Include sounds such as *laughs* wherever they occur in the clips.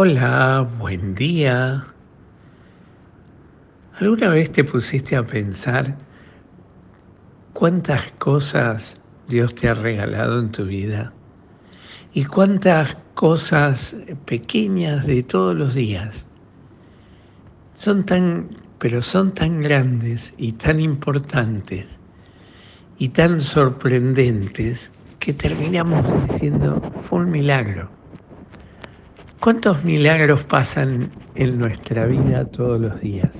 Hola, buen día. ¿Alguna vez te pusiste a pensar cuántas cosas Dios te ha regalado en tu vida? Y cuántas cosas pequeñas de todos los días son tan, pero son tan grandes y tan importantes y tan sorprendentes que terminamos diciendo fue un milagro. ¿Cuántos milagros pasan en nuestra vida todos los días?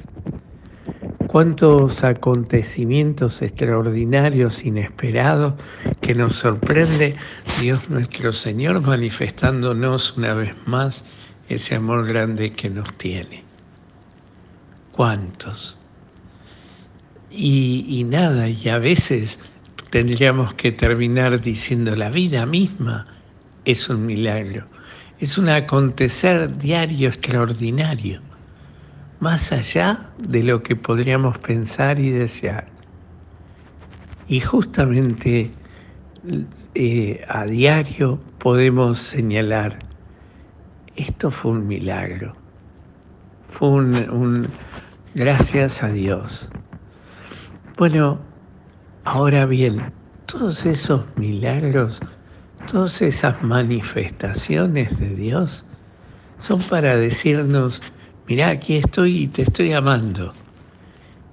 ¿Cuántos acontecimientos extraordinarios, inesperados, que nos sorprende Dios nuestro Señor manifestándonos una vez más ese amor grande que nos tiene? ¿Cuántos? Y, nada, y a veces tendríamos que terminar diciendo la vida misma es un milagro es un acontecer diario extraordinario, más allá de lo que podríamos pensar y desear. Y justamente eh, a diario podemos señalar, esto fue un milagro, fue un, un gracias a Dios. Bueno, ahora bien, todos esos milagros Todas esas manifestaciones de Dios son para decirnos, mira, aquí estoy y te estoy amando.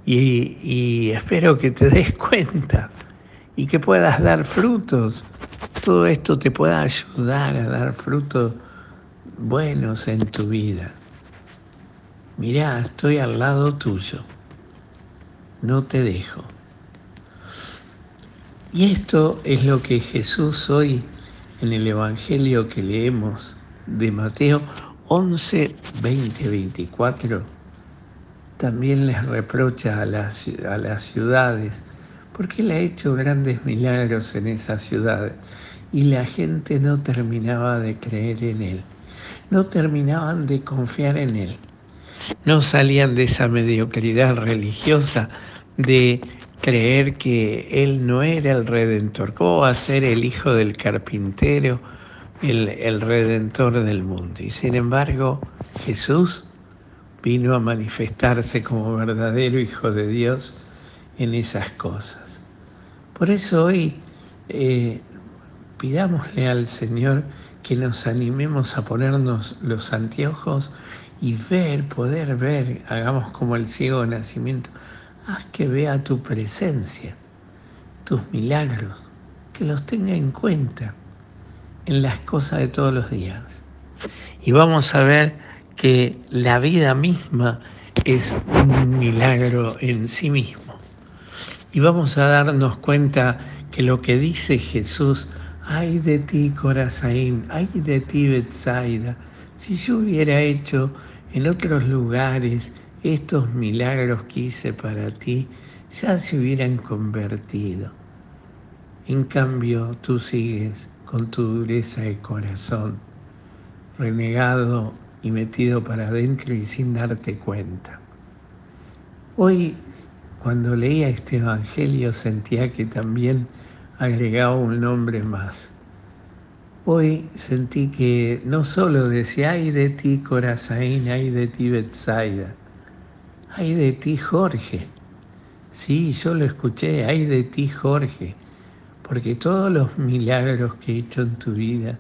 Y, espero que te des *laughs* cuenta y que puedas dar frutos. Todo esto te pueda ayudar a dar frutos buenos en tu vida. Mira, estoy al lado tuyo. No te dejo. Y esto es lo que Jesús hoy en el Evangelio que leemos de Mateo 11, 20, 24, también les reprocha a las, a las ciudades, porque él ha hecho grandes milagros en esas ciudades y la gente no terminaba de creer en él, no terminaban de confiar en él, no salían de esa mediocridad religiosa de creer que Él no era el redentor. ¿Cómo va a ser el hijo del carpintero, el, el redentor del mundo? Y sin embargo, Jesús vino a manifestarse como verdadero hijo de Dios en esas cosas. Por eso hoy eh, pidámosle al Señor que nos animemos a ponernos los anteojos y ver, poder ver, hagamos como el ciego de nacimiento, haz que vea tu presencia, tus milagros, que los tenga en cuenta en las cosas de todos los días. Y vamos a ver que la vida misma es un milagro en sí mismo. Y vamos a darnos cuenta que lo que dice Jesús, ay de ti Corazín, ay de ti Betsaida, si yo hubiera hecho en otros lugares estos milagros que hice para ti ya se hubieran convertido. En cambio, tú sigues con tu dureza de corazón, renegado y metido para adentro y sin darte cuenta. Hoy, cuando leía este Evangelio, sentía que también agregaba un nombre más. Hoy sentí que no solo decía, ay de ti Corazín, ay de ti Betsaida, ay de ti Jorge. Sí, yo lo escuché, ay de ti Jorge, porque todos los milagros que he hecho en tu vida,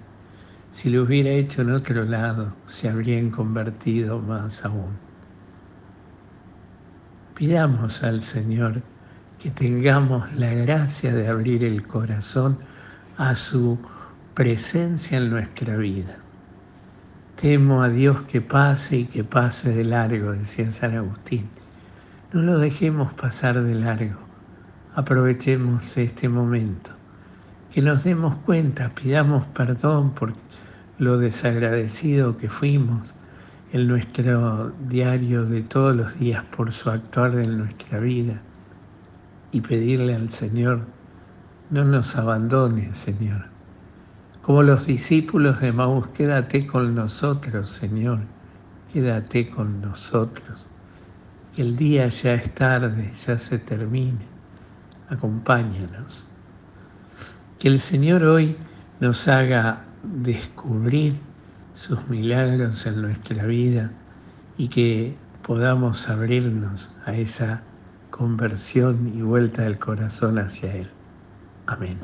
si lo hubiera hecho en otro lado, se habrían convertido más aún. Pidamos al Señor que tengamos la gracia de abrir el corazón a su presencia en nuestra vida. Temo a Dios que pase y que pase de largo, decía San Agustín. No lo dejemos pasar de largo. Aprovechemos este momento. Que nos demos cuenta, pidamos perdón por lo desagradecido que fuimos en nuestro diario de todos los días por su actuar en nuestra vida y pedirle al Señor, no nos abandone, Señor como los discípulos de Maús, quédate con nosotros, Señor, quédate con nosotros. Que el día ya es tarde, ya se termine. Acompáñanos. Que el Señor hoy nos haga descubrir sus milagros en nuestra vida y que podamos abrirnos a esa conversión y vuelta del corazón hacia Él. Amén.